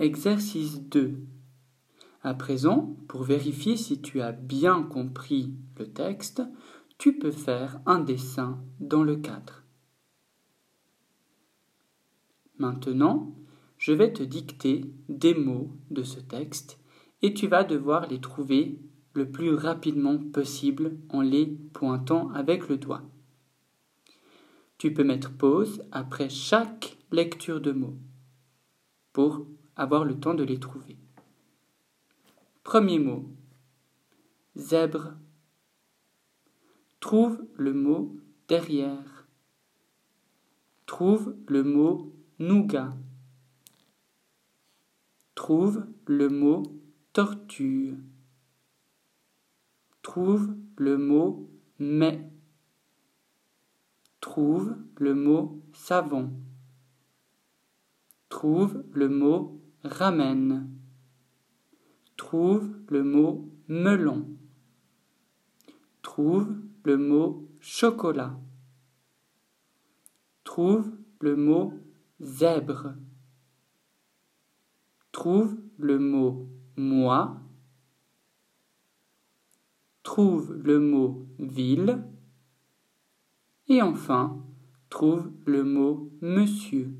Exercice 2. À présent, pour vérifier si tu as bien compris le texte, tu peux faire un dessin dans le cadre. Maintenant, je vais te dicter des mots de ce texte et tu vas devoir les trouver le plus rapidement possible en les pointant avec le doigt. Tu peux mettre pause après chaque lecture de mots pour avoir le temps de les trouver. Premier mot. Zèbre. Trouve le mot derrière. Trouve le mot nougat. Trouve le mot tortue. Trouve le mot mais. Trouve le mot savon. Trouve le mot ramène. Trouve le mot melon. Trouve le mot chocolat. Trouve le mot zèbre. Trouve le mot moi. Trouve le mot ville. Et enfin, trouve le mot monsieur.